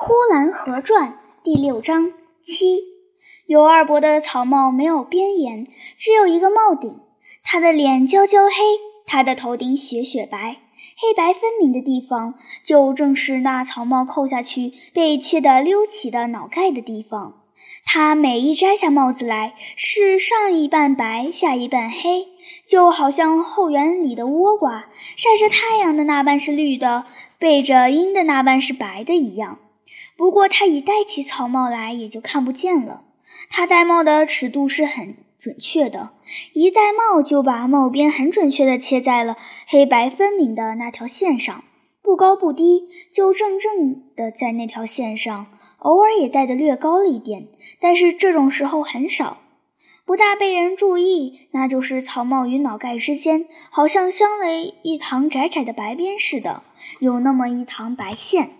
《呼兰河传》第六章七，尤二伯的草帽没有边沿，只有一个帽顶。他的脸焦焦黑，他的头顶雪雪白，黑白分明的地方，就正是那草帽扣下去被切得溜起的脑盖的地方。他每一摘下帽子来，是上一半白，下一半黑，就好像后园里的倭瓜，晒着太阳的那半是绿的，背着阴的那半是白的一样。不过他一戴起草帽来，也就看不见了。他戴帽的尺度是很准确的，一戴帽就把帽边很准确地切在了黑白分明的那条线上，不高不低，就正正的在那条线上。偶尔也戴得略高了一点，但是这种时候很少，不大被人注意。那就是草帽与脑盖之间，好像镶了一堂窄窄的白边似的，有那么一堂白线。